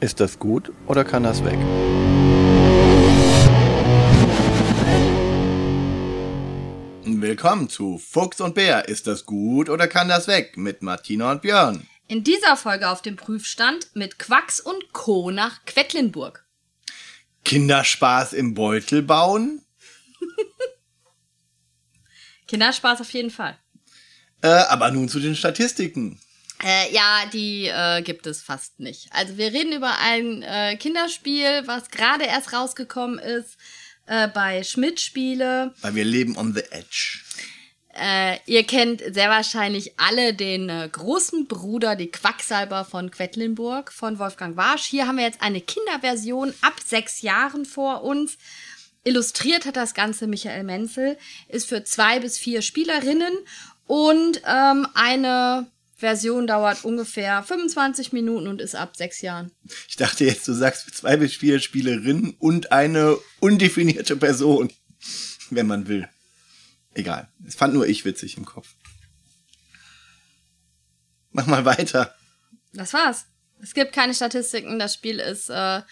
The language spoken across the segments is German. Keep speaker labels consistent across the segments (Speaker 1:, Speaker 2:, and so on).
Speaker 1: Ist das gut oder kann das weg? Willkommen zu Fuchs und Bär. Ist das gut oder kann das weg? Mit Martina und Björn.
Speaker 2: In dieser Folge auf dem Prüfstand mit Quacks und Co. nach Quedlinburg.
Speaker 1: Kinderspaß im Beutel bauen?
Speaker 2: Kinderspaß auf jeden Fall.
Speaker 1: Äh, aber nun zu den Statistiken.
Speaker 2: Äh, ja, die äh, gibt es fast nicht. Also wir reden über ein äh, Kinderspiel, was gerade erst rausgekommen ist äh, bei Schmidt Spiele.
Speaker 1: Weil wir leben on the edge.
Speaker 2: Äh, ihr kennt sehr wahrscheinlich alle den äh, großen Bruder, die Quacksalber von Quedlinburg von Wolfgang Warsch. Hier haben wir jetzt eine Kinderversion ab sechs Jahren vor uns. Illustriert hat das Ganze Michael Menzel, ist für zwei bis vier Spielerinnen und ähm, eine Version dauert ungefähr 25 Minuten und ist ab sechs Jahren.
Speaker 1: Ich dachte jetzt, du sagst zwei bis vier Spielerinnen und eine undefinierte Person, wenn man will. Egal. Es fand nur ich witzig im Kopf. Mach mal weiter.
Speaker 2: Das war's. Es gibt keine Statistiken. Das Spiel ist. Äh,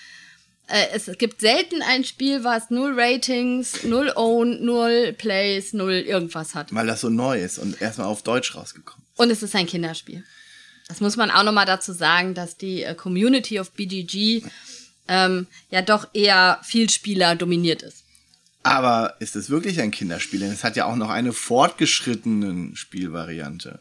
Speaker 2: es gibt selten ein Spiel, was null Ratings, null Own, null Plays, null irgendwas hat.
Speaker 1: Weil das so neu ist und erstmal auf Deutsch rausgekommen.
Speaker 2: Und es ist ein Kinderspiel. Das muss man auch nochmal dazu sagen, dass die äh, Community of BGG ähm, ja doch eher Vielspieler dominiert ist.
Speaker 1: Aber ist es wirklich ein Kinderspiel? Denn es hat ja auch noch eine fortgeschrittenen Spielvariante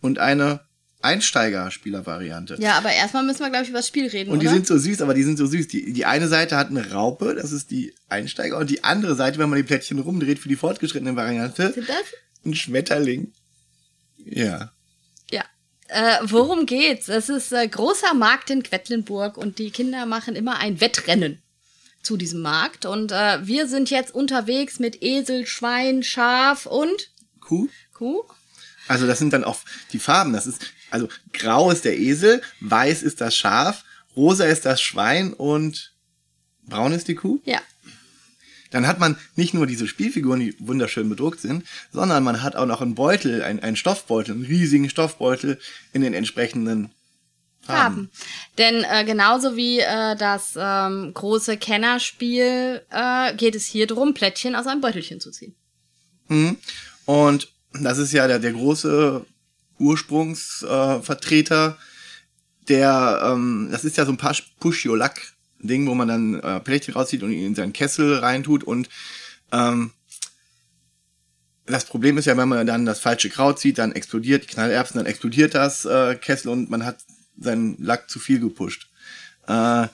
Speaker 1: und eine Einsteigerspielervariante.
Speaker 2: Ja, aber erstmal müssen wir, glaube ich, über das Spiel reden.
Speaker 1: Und die
Speaker 2: oder?
Speaker 1: sind so süß, aber die sind so süß. Die, die eine Seite hat eine Raupe, das ist die Einsteiger, und die andere Seite, wenn man die Plättchen rumdreht für die fortgeschrittene Variante,
Speaker 2: Sind das?
Speaker 1: ein Schmetterling. Ja.
Speaker 2: Ja. Äh, worum geht's? Es ist äh, großer Markt in Quedlinburg und die Kinder machen immer ein Wettrennen zu diesem Markt. Und äh, wir sind jetzt unterwegs mit Esel, Schwein, Schaf und
Speaker 1: Kuh?
Speaker 2: Kuh.
Speaker 1: Also das sind dann auch die Farben. Das ist, also grau ist der Esel, weiß ist das Schaf, rosa ist das Schwein und braun ist die Kuh.
Speaker 2: Ja.
Speaker 1: Dann hat man nicht nur diese Spielfiguren, die wunderschön bedruckt sind, sondern man hat auch noch einen Beutel, einen, einen Stoffbeutel, einen riesigen Stoffbeutel in den entsprechenden Farben.
Speaker 2: Farben. Denn äh, genauso wie äh, das ähm, große Kennerspiel äh, geht es hier drum, Plättchen aus einem Beutelchen zu ziehen.
Speaker 1: Mhm. Und das ist ja der, der große Ursprungsvertreter, äh, der, ähm, das ist ja so ein paar Push-Your-Luck-Ding, wo man dann äh, Plättchen rauszieht und ihn in seinen Kessel reintut und ähm, das Problem ist ja, wenn man dann das falsche Kraut zieht, dann explodiert die Knallerbsen, dann explodiert das äh, Kessel und man hat seinen Lack zu viel gepusht. Äh,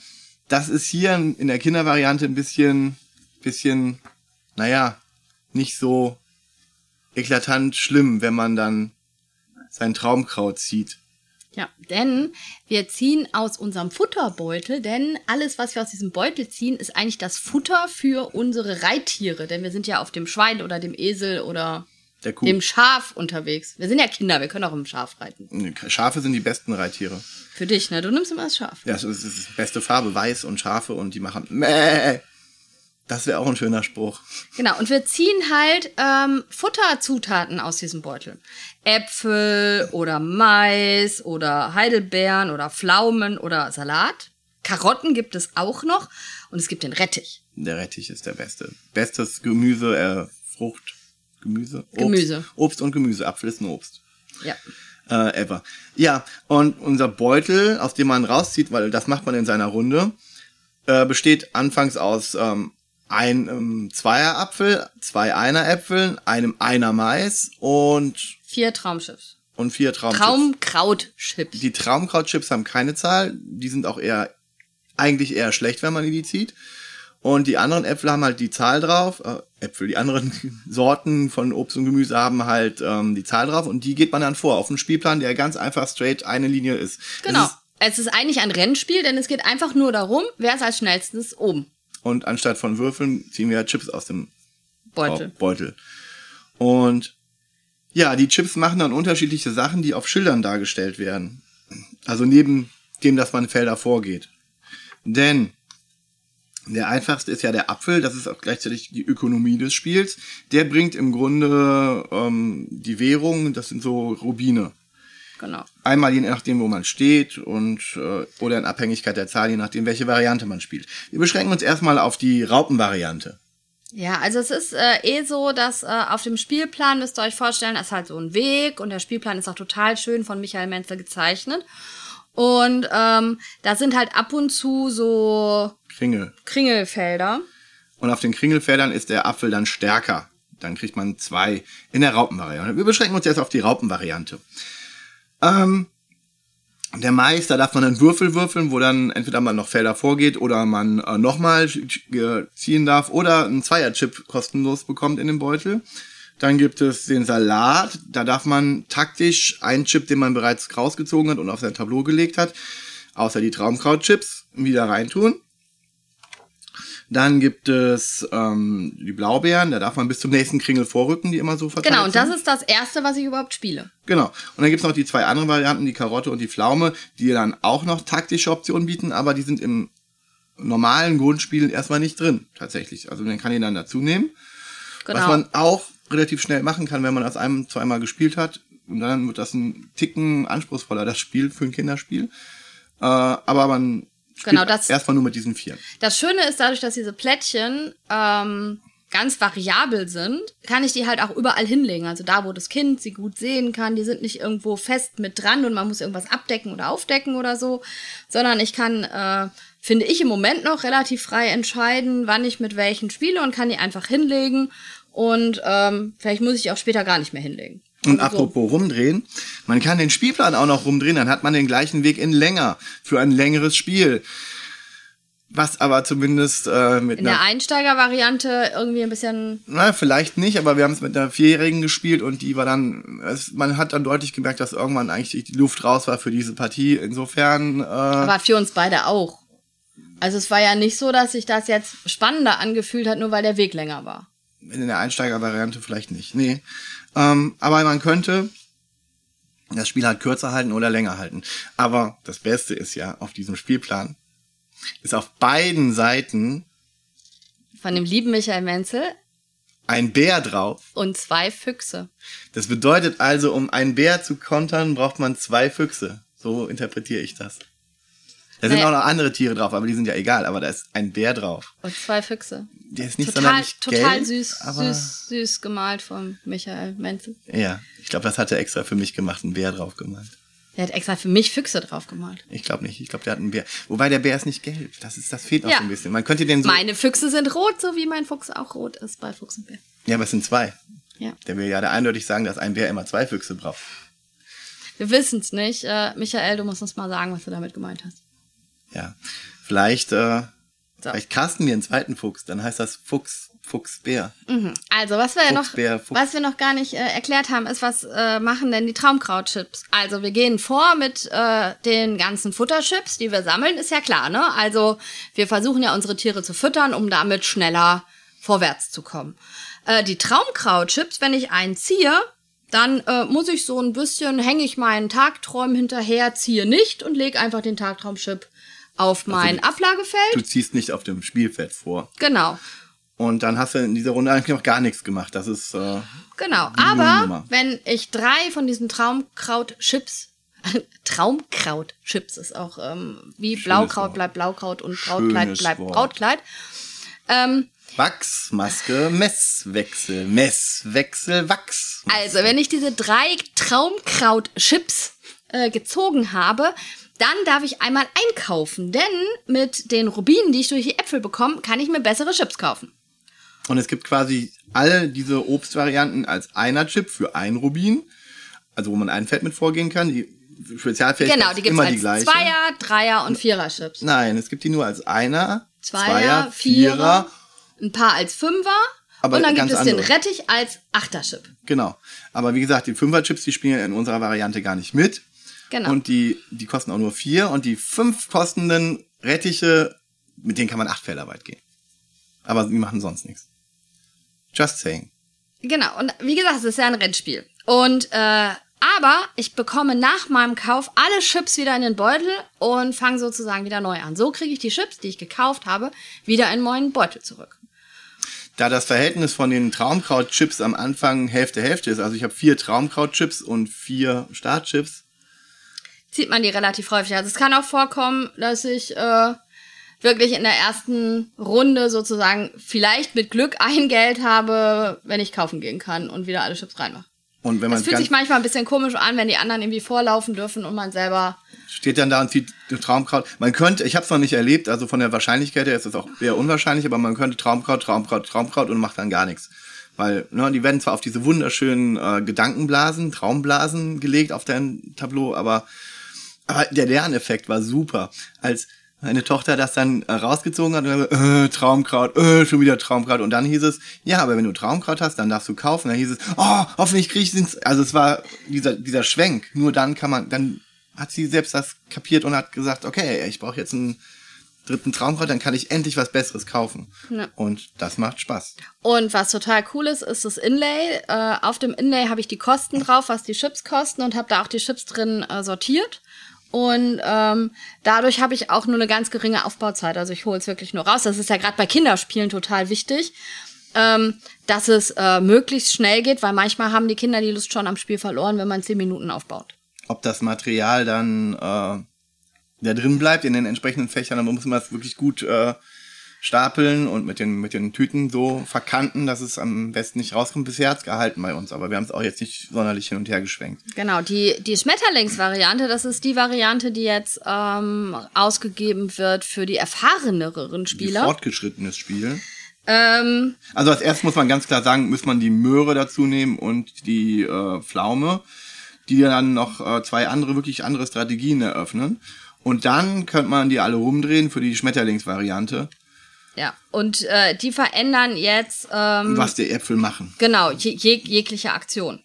Speaker 1: das ist hier in der Kindervariante ein bisschen, bisschen, naja, nicht so eklatant schlimm, wenn man dann sein Traumkraut zieht.
Speaker 2: Ja, denn wir ziehen aus unserem Futterbeutel, denn alles, was wir aus diesem Beutel ziehen, ist eigentlich das Futter für unsere Reittiere. Denn wir sind ja auf dem Schwein oder dem Esel oder dem Schaf unterwegs. Wir sind ja Kinder, wir können auch im Schaf reiten.
Speaker 1: Schafe sind die besten Reittiere.
Speaker 2: Für dich, ne? Du nimmst immer das Schaf.
Speaker 1: Ja, das ist die beste Farbe, weiß und Schafe und die machen Mäh. Das wäre auch ein schöner Spruch.
Speaker 2: Genau, und wir ziehen halt ähm, Futterzutaten aus diesem Beutel. Äpfel oder Mais oder Heidelbeeren oder Pflaumen oder Salat. Karotten gibt es auch noch und es gibt den Rettich.
Speaker 1: Der Rettich ist der beste. Bestes Gemüse, äh, Frucht, Gemüse? Obst.
Speaker 2: Gemüse.
Speaker 1: Obst und Gemüse. Apfel ist ein Obst.
Speaker 2: Ja.
Speaker 1: Äh, ever. Ja, und unser Beutel, aus dem man rauszieht, weil das macht man in seiner Runde, äh, besteht anfangs aus ähm, einem Zweierapfel, zwei Eineräpfeln, einem Einer Mais und,
Speaker 2: Vier Traumschiffs.
Speaker 1: und vier Traumchips.
Speaker 2: Traumkrautchips.
Speaker 1: Die Traumkrautchips haben keine Zahl, die sind auch eher, eigentlich eher schlecht, wenn man die zieht. Und die anderen Äpfel haben halt die Zahl drauf, äh, Äpfel, die anderen Sorten von Obst und Gemüse haben halt ähm, die Zahl drauf und die geht man dann vor auf einen Spielplan, der ganz einfach straight eine Linie ist. Es
Speaker 2: Genau.
Speaker 1: Ist,
Speaker 2: Es ist eigentlich ein Rennspiel, denn es geht einfach nur darum, wer ist als schnellstes oben.
Speaker 1: Und anstatt von Würfeln ziehen wir halt Chips aus dem
Speaker 2: Beutel.
Speaker 1: Beutel. Und ja, die Chips machen dann unterschiedliche Sachen, die auf Schildern dargestellt werden. Also neben dem, dass man Felder vorgeht. Denn der einfachste ist ja der Apfel, das ist auch gleichzeitig die Ökonomie des Spiels. Der bringt im Grunde ähm, die Währung, das sind so Rubine.
Speaker 2: Genau.
Speaker 1: Einmal je nachdem, wo man steht und äh, oder in Abhängigkeit der Zahl, je nachdem, welche Variante man spielt. Wir beschränken uns erstmal auf die Raupenvariante.
Speaker 2: Ja, also es ist äh, eh so, dass äh, auf dem Spielplan müsst ihr euch vorstellen, ist halt so ein Weg und der Spielplan ist auch total schön von Michael Menzel gezeichnet. Und ähm, da sind halt ab und zu so
Speaker 1: Kringel.
Speaker 2: Kringelfelder.
Speaker 1: Und auf den Kringelfeldern ist der Apfel dann stärker. Dann kriegt man zwei in der Raupenvariante. Wir beschränken uns jetzt auf die Raupenvariante. Ähm, der Mais, da darf man einen Würfel würfeln, wo dann entweder man noch Felder vorgeht oder man äh, nochmal ziehen darf oder einen Zweierchip kostenlos bekommt in dem Beutel. Dann gibt es den Salat, da darf man taktisch einen Chip, den man bereits rausgezogen hat und auf sein Tableau gelegt hat, außer die Traumkrautchips, wieder reintun. Dann gibt es ähm, die Blaubeeren, da darf man bis zum nächsten Kringel vorrücken, die immer so verteilt
Speaker 2: Genau, und das
Speaker 1: sind.
Speaker 2: ist das Erste, was ich überhaupt spiele.
Speaker 1: Genau. Und dann gibt's noch die zwei anderen Varianten, die Karotte und die Pflaume, die dann auch noch taktische Optionen bieten, aber die sind im normalen Grundspiel erstmal nicht drin, tatsächlich. Also man kann ihn dann dazu nehmen.
Speaker 2: Genau.
Speaker 1: Was man auch relativ schnell machen kann, wenn man das einem zweimal gespielt hat. Und dann wird das ein Ticken anspruchsvoller, das Spiel für ein Kinderspiel. Äh, aber man spielt
Speaker 2: Genau, das-
Speaker 1: erstmal nur mit diesen vier.
Speaker 2: Das Schöne ist, dadurch, dass diese Plättchen ähm, ganz variabel sind, kann ich die halt auch überall hinlegen. Also da, wo das Kind sie gut sehen kann. Die sind nicht irgendwo fest mit dran und man muss irgendwas abdecken oder aufdecken oder so, sondern ich kann, äh, finde ich im Moment noch relativ frei entscheiden, wann ich mit welchen spiele und kann die einfach hinlegen. Und ähm, vielleicht muss ich die auch später gar nicht mehr hinlegen.
Speaker 1: Und
Speaker 2: Also so.
Speaker 1: apropos rumdrehen, man kann den Spielplan auch noch rumdrehen, dann hat man den gleichen Weg in länger, für ein längeres Spiel. Was aber zumindest äh, mit
Speaker 2: In der
Speaker 1: einer,
Speaker 2: Einsteiger-Variante irgendwie ein bisschen
Speaker 1: na, vielleicht nicht, aber wir haben es mit einer Vierjährigen gespielt und die war dann, es, man hat dann deutlich gemerkt, dass irgendwann eigentlich die Luft raus war für diese Partie. Insofern, äh,
Speaker 2: Aber für uns beide auch. Also es war ja nicht so, dass sich das jetzt spannender angefühlt hat, nur weil der Weg länger war.
Speaker 1: in der Einsteigervariante vielleicht nicht. Nee. Ähm, aber man könnte das Spiel halt kürzer halten oder länger halten. Aber das Beste ist ja auf diesem Spielplan, ist auf beiden Seiten
Speaker 2: Von dem lieben Michael Menzel
Speaker 1: ein Bär drauf.
Speaker 2: und zwei Füchse.
Speaker 1: Das bedeutet also, um einen Bär zu kontern, braucht man zwei Füchse. So interpretiere ich das. Da sind
Speaker 2: Naja.
Speaker 1: auch noch andere Tiere drauf, aber die sind ja egal. Aber da ist ein Bär drauf.
Speaker 2: Und zwei Füchse.
Speaker 1: Der ist nicht
Speaker 2: Total,
Speaker 1: sonderlich
Speaker 2: total
Speaker 1: gelb,
Speaker 2: süß, süß, süß gemalt von Michael Menzel.
Speaker 1: ja, ich glaube, das hat er extra für mich gemacht, einen Bär drauf gemalt.
Speaker 2: Der hat extra für mich Füchse drauf gemalt.
Speaker 1: Ich glaube nicht. Ich glaube, der hat einen Bär. Wobei der Bär ist nicht gelb. Das ist, das fehlt noch
Speaker 2: Ja.
Speaker 1: so ein bisschen. Man könnte den so.
Speaker 2: Meine Füchse sind rot, so wie mein Fuchs auch rot ist bei Fuchs und Bär.
Speaker 1: Ja, aber es sind zwei.
Speaker 2: Ja.
Speaker 1: Der will ja da eindeutig sagen, dass ein Bär immer zwei Füchse braucht.
Speaker 2: Wir wissen es nicht. Äh, Michael, du musst uns mal sagen, was du damit gemeint hast.
Speaker 1: Ja. Vielleicht, äh,
Speaker 2: So.
Speaker 1: vielleicht casten wir einen zweiten Fuchs. Dann heißt das Fuchs, Fuchs, Bär.
Speaker 2: Mhm. Also, was wir noch,
Speaker 1: Fuchsbär, Fuchs-
Speaker 2: was wir noch gar nicht äh, erklärt haben, ist, was äh, machen denn die Traumkrautchips? Also, wir gehen vor mit äh, den ganzen Futterchips, die wir sammeln, ist ja klar, ne? Also, wir versuchen ja unsere Tiere zu füttern, um damit schneller vorwärts zu kommen. Äh, die Traumkrautchips, wenn ich einen ziehe, dann äh, muss ich so ein bisschen, hänge ich meinen Tagträumen hinterher, ziehe nicht und lege einfach den Tagtraumchip auf mein
Speaker 1: du-
Speaker 2: Ablagefeld.
Speaker 1: Du ziehst nicht auf dem Spielfeld vor.
Speaker 2: Genau.
Speaker 1: Und dann hast du in dieser Runde eigentlich noch gar nichts gemacht. Das ist, äh,
Speaker 2: Genau, aber
Speaker 1: Nummer.
Speaker 2: wenn ich drei von diesen Traumkraut-Chips, Traumkraut-Chips ist auch ähm, wie Blaukraut
Speaker 1: Wort.
Speaker 2: bleibt Blaukraut und Brautkleid
Speaker 1: Schönes
Speaker 2: bleibt
Speaker 1: Wort.
Speaker 2: Brautkleid. Ähm,
Speaker 1: Wachsmaske, Messwechsel, Messwechsel, Wachs.
Speaker 2: also, wenn ich diese drei Traumkraut-Chips äh, gezogen habe, dann darf ich einmal einkaufen, denn mit den Rubinen, die ich durch die Äpfel bekomme, kann ich mir bessere Chips kaufen.
Speaker 1: Und es gibt quasi alle diese Obstvarianten als einer Chip für ein Rubin. Also wo man ein Feld mit vorgehen kann. Die Spezialfähigkeit
Speaker 2: Genau, die gibt
Speaker 1: immer
Speaker 2: es
Speaker 1: die
Speaker 2: als
Speaker 1: gleiche.
Speaker 2: Zweier, Dreier und Vierer-Chips.
Speaker 1: Nein, es gibt die nur als Einer,
Speaker 2: Zweier, Vierer, ein paar als Fünfer
Speaker 1: Aber
Speaker 2: und dann gibt es den
Speaker 1: andere.
Speaker 2: Rettich als Achterchip.
Speaker 1: Genau. Aber wie gesagt, die Fünfer-Chips, die spielen in unserer Variante gar nicht mit.
Speaker 2: Genau.
Speaker 1: Und die, die kosten auch nur vier. Und die fünf kostenden Rettiche, mit denen kann man acht Felder weit gehen. Aber die machen sonst nichts. Just saying.
Speaker 2: Genau. Und wie gesagt, es ist ja ein Rennspiel. Und äh, aber ich bekomme nach meinem Kauf alle Chips wieder in den Beutel und fange sozusagen wieder neu an. So kriege ich die Chips, die ich gekauft habe, wieder in meinen Beutel zurück.
Speaker 1: Da das Verhältnis von den Traumkraut-Chips am Anfang Hälfte Hälfte ist, also ich habe vier Traumkraut-Chips und vier Startchips,
Speaker 2: zieht man die relativ häufig. Also es kann auch vorkommen, dass ich äh, wirklich in der ersten Runde sozusagen vielleicht mit Glück ein Geld habe, wenn ich kaufen gehen kann und wieder alle Chips reinmache.
Speaker 1: Und wenn man
Speaker 2: Das fühlt sich manchmal ein bisschen komisch an, wenn die anderen irgendwie vorlaufen dürfen und man selber.
Speaker 1: steht dann da und zieht Traumkraut. Man könnte, ich habe es noch nicht erlebt, also von der Wahrscheinlichkeit her ist es auch eher unwahrscheinlich, aber man könnte Traumkraut, Traumkraut, Traumkraut und macht dann gar nichts. Weil ne, die werden zwar auf diese wunderschönen äh, Gedankenblasen, Traumblasen gelegt auf dein Tableau, aber, aber der Lerneffekt war super. Als meine Tochter das dann äh, rausgezogen hat und dann, äh, Traumkraut, äh, schon wieder Traumkraut. Und dann hieß es, ja, aber wenn du Traumkraut hast, dann darfst du kaufen. Dann hieß es, oh, hoffentlich krieg ich es. Also es war dieser, dieser Schwenk. Nur dann kann man, dann hat sie selbst das kapiert und hat gesagt, okay, ich brauche jetzt einen dritten Traumkraut, dann kann ich endlich was Besseres kaufen.
Speaker 2: Ja.
Speaker 1: Und das macht Spaß.
Speaker 2: Und was total cool ist, ist das Inlay. Äh, auf dem Inlay habe ich die Kosten drauf, was die Chips kosten und habe da auch die Chips drin äh, sortiert. Und ähm, dadurch habe ich auch nur eine ganz geringe Aufbauzeit. Also ich hole es wirklich nur raus. Das ist ja gerade bei Kinderspielen total wichtig, ähm, dass es äh, möglichst schnell geht, weil manchmal haben die Kinder die Lust schon am Spiel verloren, wenn man zehn Minuten aufbaut.
Speaker 1: Ob das Material dann äh, da drin bleibt in den entsprechenden Fächern, dann muss man das wirklich gut äh, stapeln und mit den, mit den Tüten so verkanten, dass es am besten nicht rauskommt. Bisher hat's gehalten bei uns, aber wir haben es auch jetzt nicht sonderlich hin und her geschwenkt.
Speaker 2: Genau, die, die Schmetterlingsvariante, das ist die Variante, die jetzt ähm, ausgegeben wird für die erfahreneren Spieler.
Speaker 1: fortgeschrittenes Spiel.
Speaker 2: Ähm,
Speaker 1: Also als erstes muss man ganz klar sagen, muss man die Möhre dazu nehmen und die äh, Pflaume, die dann noch äh, zwei andere, wirklich andere Strategien eröffnen. Und dann könnte man die alle rumdrehen für die Schmetterlingsvariante,
Speaker 2: ja, und äh, die verändern jetzt ähm,
Speaker 1: was die Äpfel machen.
Speaker 2: genau je, je, jegliche Aktion.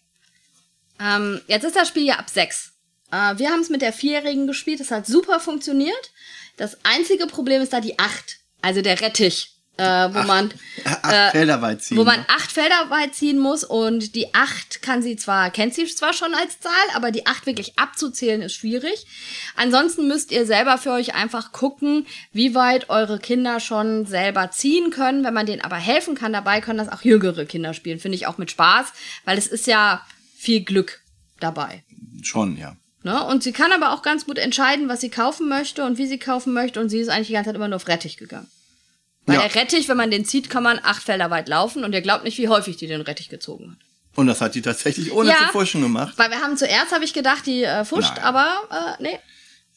Speaker 2: Ähm, jetzt ist das Spiel ja ab sechs. Äh, wir haben es mit der Vierjährigen gespielt, das hat super funktioniert. Das einzige Problem ist da die acht, also der Rettich, äh, wo man
Speaker 1: Acht
Speaker 2: äh,
Speaker 1: Felder weit ziehen.
Speaker 2: wo man
Speaker 1: ne?
Speaker 2: acht Felder weit ziehen muss und die acht kann sie zwar, kennt sie zwar schon als Zahl, aber die acht wirklich abzuzählen ist schwierig. Ansonsten müsst ihr selber für euch einfach gucken, wie weit eure Kinder schon selber ziehen können. Wenn man denen aber helfen kann dabei, können das auch jüngere Kinder spielen. Finde ich auch mit Spaß, weil es ist ja viel Glück dabei.
Speaker 1: Schon, ja.
Speaker 2: Ne? Und sie kann aber auch ganz gut entscheiden, was sie kaufen möchte und wie sie kaufen möchte. Und sie ist eigentlich die ganze Zeit immer nur auf Rettich gegangen. Weil
Speaker 1: Ja.
Speaker 2: der Rettich, wenn man den zieht, kann man acht Felder weit laufen und ihr glaubt nicht, wie häufig die den Rettich gezogen hat.
Speaker 1: Und das hat die tatsächlich ohne
Speaker 2: Ja.
Speaker 1: zu fuschen gemacht.
Speaker 2: Weil wir haben zuerst, habe ich gedacht, die äh, fuscht,
Speaker 1: Nein.
Speaker 2: aber äh, nee.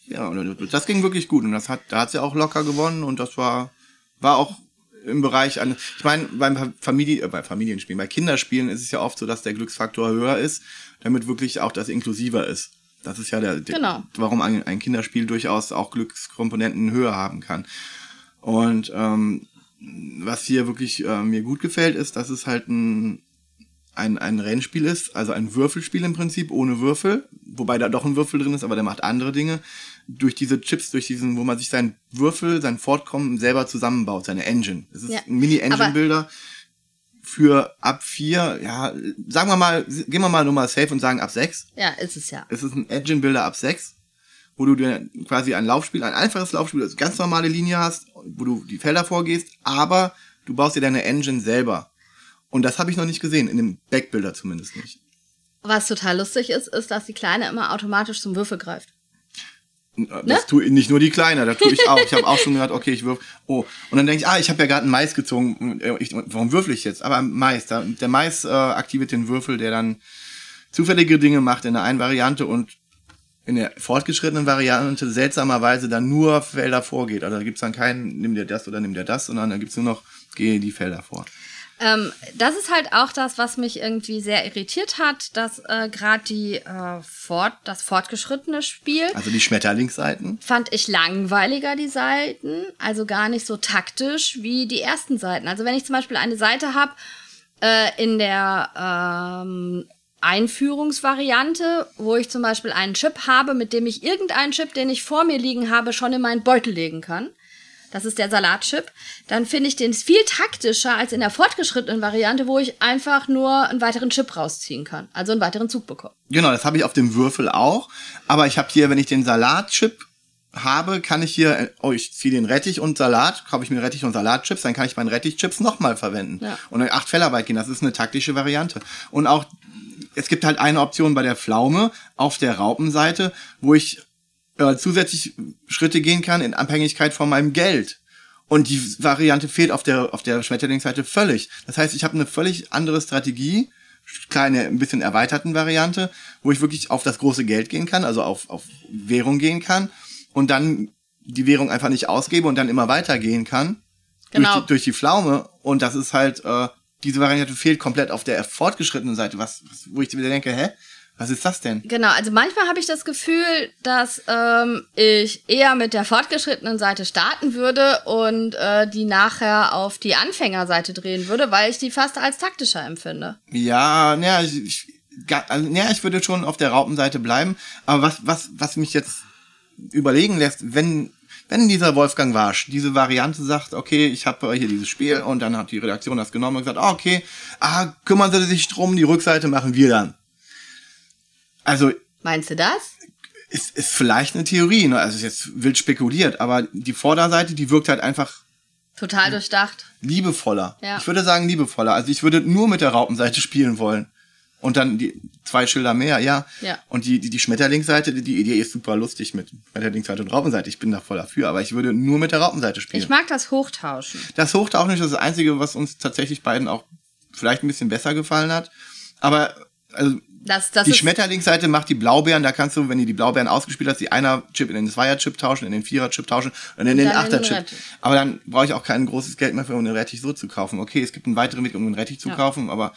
Speaker 1: Ja, das ging wirklich gut. Und das hat, da hat sie auch locker gewonnen und das war, war auch im Bereich an, ich meine, beim Familie, äh, bei Familienspielen, bei Kinderspielen ist es ja oft so, dass der Glücksfaktor höher ist, damit wirklich auch das inklusiver ist. Das ist ja der, der
Speaker 2: Genau.
Speaker 1: warum ein, ein Kinderspiel durchaus auch Glückskomponenten höher haben kann. Und ähm, was hier wirklich äh, mir gut gefällt, ist, dass es halt ein, ein, ein Rennspiel ist, also ein Würfelspiel im Prinzip, ohne Würfel, wobei da doch ein Würfel drin ist, aber der macht andere Dinge. Durch diese Chips, durch diesen, wo man sich seinen Würfel, sein Fortkommen selber zusammenbaut, seine Engine. Es ist
Speaker 2: Ja,
Speaker 1: ein Mini-Engine-Builder für ab vier, ja, sagen wir mal, gehen wir mal nur mal safe und sagen ab sechs.
Speaker 2: Ja, ist es ja.
Speaker 1: Es ist ein Engine Builder ab 6, wo du dir quasi ein Laufspiel, ein einfaches Laufspiel, also ganz normale Linie hast, wo du die Felder vorgehst, aber du baust dir deine Engine selber. Und das habe ich noch nicht gesehen, in dem Backbuilder zumindest nicht.
Speaker 2: Was total lustig ist, ist, dass die Kleine immer automatisch zum Würfel greift.
Speaker 1: Das ne? tue nicht nur die Kleine, das tue ich auch. Ich habe auch schon gehört, okay, ich würf. Oh, und dann denke ich, ah, ich habe ja gerade einen Mais gezogen. Ich, warum würfel ich jetzt? Aber Mais, da, der Mais äh, aktiviert den Würfel, der dann zufällige Dinge macht in der einen Variante und in der fortgeschrittenen Variante seltsamerweise dann nur Felder vorgeht. Also da gibt's dann keinen, nimm dir das oder nimm dir das, sondern da gibt's nur noch, gehe die Felder vor.
Speaker 2: Ähm, das ist halt auch das, was mich irgendwie sehr irritiert hat, dass äh, gerade die äh, fort, das fortgeschrittene Spiel
Speaker 1: Also die Schmetterlingsseiten.
Speaker 2: fand ich langweiliger die Seiten, also gar nicht so taktisch wie die ersten Seiten. Also wenn ich zum Beispiel eine Seite habe äh, in der ähm, Einführungsvariante, wo ich zum Beispiel einen Chip habe, mit dem ich irgendeinen Chip, den ich vor mir liegen habe, schon in meinen Beutel legen kann. Das ist der Salatchip. Dann finde ich den viel taktischer als in der fortgeschrittenen Variante, wo ich einfach nur einen weiteren Chip rausziehen kann. Also einen weiteren Zug bekomme.
Speaker 1: Genau, das habe ich auf dem Würfel auch. Aber ich habe hier, wenn ich den Salatchip habe, kann ich hier, oh, ich ziehe den Rettich und Salat, kaufe ich mir Rettich und Salatchips, dann kann ich meinen Rettichchips nochmal verwenden.
Speaker 2: Ja.
Speaker 1: Und acht Felder weit gehen, das ist eine taktische Variante. Und auch, es gibt halt eine Option bei der Pflaume auf der Raupenseite, wo ich äh, zusätzlich Schritte gehen kann in Abhängigkeit von meinem Geld. Und die Variante fehlt auf der, auf der Schmetterlingsseite völlig. Das heißt, ich habe eine völlig andere Strategie, kleine, ein bisschen erweiterten Variante, wo ich wirklich auf das große Geld gehen kann, also auf, auf Währung gehen kann und dann die Währung einfach nicht ausgebe und dann immer weitergehen kann.
Speaker 2: Genau.
Speaker 1: Durch, die, durch die Pflaume. Und das ist halt, äh, diese Variante fehlt komplett auf der fortgeschrittenen Seite, was, was wo ich wieder denke, hä? Was ist das denn?
Speaker 2: Genau, also manchmal habe ich das Gefühl, dass ähm, ich eher mit der fortgeschrittenen Seite starten würde und äh, die nachher auf die Anfängerseite drehen würde, weil ich die fast als taktischer empfinde.
Speaker 1: Ja, naja, ich, ich, also, naja, ich würde schon auf der Raupenseite bleiben. Aber was, was, was mich jetzt überlegen lässt, wenn, wenn dieser Wolfgang Warsch diese Variante sagt, okay, ich habe hier dieses Spiel und dann hat die Redaktion das genommen und gesagt, ah, okay, ah, kümmern Sie sich drum, die Rückseite machen wir dann. Also
Speaker 2: Meinst du das?
Speaker 1: ist, ist vielleicht eine Theorie, ne? also ist jetzt wild spekuliert, aber die Vorderseite, die wirkt halt einfach
Speaker 2: Total durchdacht.
Speaker 1: liebevoller.
Speaker 2: Ja.
Speaker 1: Ich würde sagen liebevoller. Also ich würde nur mit der Raupenseite spielen wollen. Und dann die zwei Schilder mehr, ja.
Speaker 2: Ja.
Speaker 1: Und die, die, die Schmetterlingsseite, die, Idee ist super lustig mit Schmetterlingsseite und Raupenseite. Ich bin da voll dafür, aber ich würde nur mit der Raupenseite spielen.
Speaker 2: Ich mag das Hochtauschen.
Speaker 1: das Hochtauchen ist das Einzige, was uns tatsächlich beiden auch vielleicht ein bisschen besser gefallen hat. Aber also
Speaker 2: Das, das
Speaker 1: die Schmetterlingsseite macht die Blaubeeren, da kannst du, wenn du die Blaubeeren ausgespielt hast, die Einer-Chip in den Zweier-Chip tauschen, in den Vierer-Chip tauschen und in
Speaker 2: in den
Speaker 1: Achter-Chip.
Speaker 2: Rettich.
Speaker 1: Aber dann brauche ich auch kein großes Geld mehr für um den Rettich so zu kaufen. Okay, es gibt einen weiteren Weg, um den Rettich zu
Speaker 2: Ja.
Speaker 1: kaufen, aber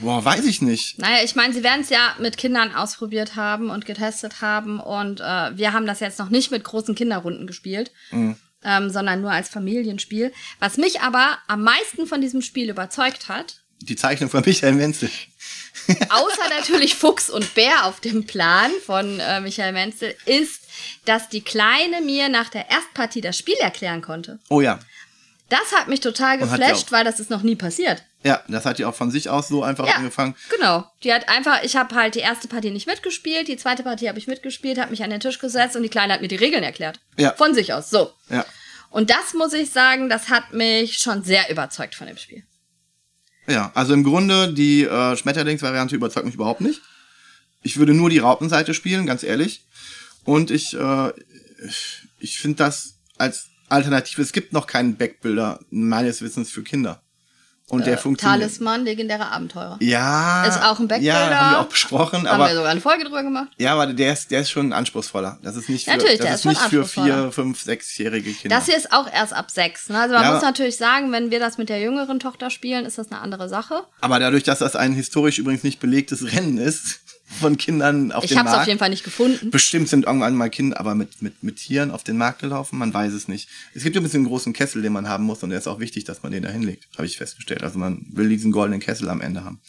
Speaker 1: boah, weiß ich nicht.
Speaker 2: Naja, ich meine, sie werden es ja mit Kindern ausprobiert haben und getestet haben und äh, wir haben das jetzt noch nicht mit großen Kinderrunden gespielt,
Speaker 1: Mhm.
Speaker 2: ähm, sondern nur als Familienspiel. Was mich aber am meisten von diesem Spiel überzeugt hat,
Speaker 1: Die Zeichnung von Michael Menzel.
Speaker 2: außer natürlich Fuchs und Bär auf dem Plan von äh, Michael Menzel, ist, dass die Kleine mir nach der Erstpartie das Spiel erklären konnte.
Speaker 1: Oh ja.
Speaker 2: Das hat mich total geflasht,
Speaker 1: auch-
Speaker 2: weil das ist noch nie passiert.
Speaker 1: Ja, das hat die auch von sich aus so einfach
Speaker 2: Ja,
Speaker 1: angefangen.
Speaker 2: genau. Die hat einfach, ich habe halt die erste Partie nicht mitgespielt, die zweite Partie habe ich mitgespielt, habe mich an den Tisch gesetzt und die Kleine hat mir die Regeln erklärt.
Speaker 1: Ja.
Speaker 2: Von sich aus, so.
Speaker 1: Ja.
Speaker 2: Und das muss ich sagen, das hat mich schon sehr überzeugt von dem Spiel.
Speaker 1: Ja, also im Grunde, die äh, Schmetterlingsvariante überzeugt mich überhaupt nicht. Ich würde nur die Raupenseite spielen, ganz ehrlich. Und ich, äh, ich finde das als Alternative, es gibt noch keinen Backbuilder meines Wissens für Kinder. Und der funktioniert.
Speaker 2: Talisman, legendäre Abenteurer.
Speaker 1: Ja.
Speaker 2: Ist auch ein Backbuilder.
Speaker 1: Ja, haben wir auch besprochen,
Speaker 2: Haben
Speaker 1: aber
Speaker 2: wir sogar eine Folge drüber gemacht.
Speaker 1: ja, aber der ist, der ist schon anspruchsvoller. Das ist nicht für,
Speaker 2: Natürlich,
Speaker 1: das
Speaker 2: der
Speaker 1: ist
Speaker 2: ist
Speaker 1: nicht für vier, fünf, sechsjährige Kinder.
Speaker 2: Das hier ist auch erst ab sechs. Ne? Also man
Speaker 1: Ja,
Speaker 2: muss natürlich sagen, wenn wir das mit der jüngeren Tochter spielen, ist das eine andere Sache.
Speaker 1: aber dadurch, dass das ein historisch übrigens nicht belegtes Rennen ist von Kindern auf
Speaker 2: Ich
Speaker 1: dem
Speaker 2: habe es
Speaker 1: Markt.
Speaker 2: auf jeden Fall nicht gefunden.
Speaker 1: Bestimmt sind irgendwann mal Kinder, aber mit, mit, mit Tieren auf den Markt gelaufen, man weiß es nicht. Es gibt übrigens einen großen Kessel, den man haben muss und der ist auch wichtig, dass man den da hinlegt, habe ich festgestellt. Also man will diesen goldenen Kessel am Ende haben.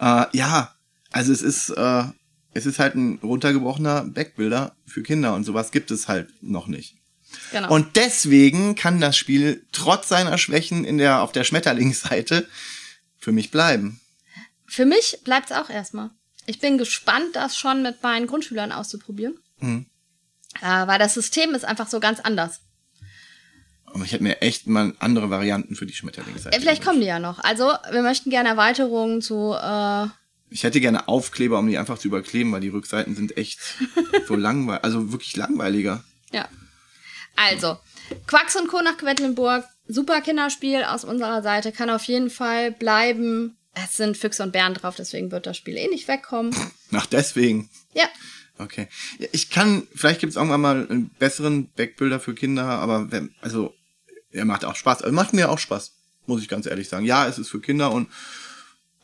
Speaker 1: Äh, ja, also es ist, äh, es ist halt ein runtergebrochener Backbuilder für Kinder und sowas gibt es halt noch nicht.
Speaker 2: Genau.
Speaker 1: Und deswegen kann das Spiel trotz seiner Schwächen in der, auf der Schmetterlingsseite für mich bleiben.
Speaker 2: Für mich bleibt es auch erstmal. Ich bin gespannt, das schon mit meinen Grundschülern auszuprobieren.
Speaker 1: Mhm.
Speaker 2: Äh, weil das System ist einfach so ganz anders.
Speaker 1: Aber ich hätte mir echt mal andere Varianten für die Schmetterlingsseite
Speaker 2: Äh, vielleicht kommen die ja noch. Also, wir möchten gerne Erweiterungen zu. Äh,
Speaker 1: Ich hätte gerne Aufkleber, um die einfach zu überkleben, weil die Rückseiten sind echt so langweilig, also wirklich langweiliger.
Speaker 2: ja. Also, Quacks und Co. nach Quedlinburg. Super Kinderspiel aus unserer Seite. Kann auf jeden Fall bleiben. Es sind Füchse und Bären drauf, deswegen wird das Spiel eh nicht wegkommen.
Speaker 1: Ach, deswegen.
Speaker 2: Ja.
Speaker 1: Okay. Ich kann, vielleicht gibt es irgendwann mal einen besseren Backbilder für Kinder, aber wenn, also, er macht auch Spaß. Also macht mir auch Spaß, muss ich ganz ehrlich sagen. Ja, es ist für Kinder und,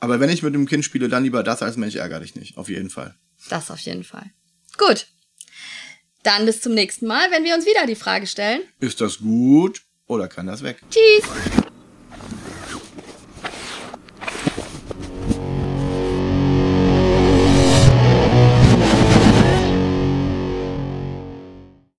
Speaker 1: aber wenn ich mit dem Kind spiele, dann lieber das als Mensch ärger dich nicht. Auf jeden Fall.
Speaker 2: Das auf jeden Fall. Gut. Dann bis zum nächsten Mal, wenn wir uns wieder die Frage stellen.
Speaker 1: Ist das gut oder kann das weg?
Speaker 2: Tschüss.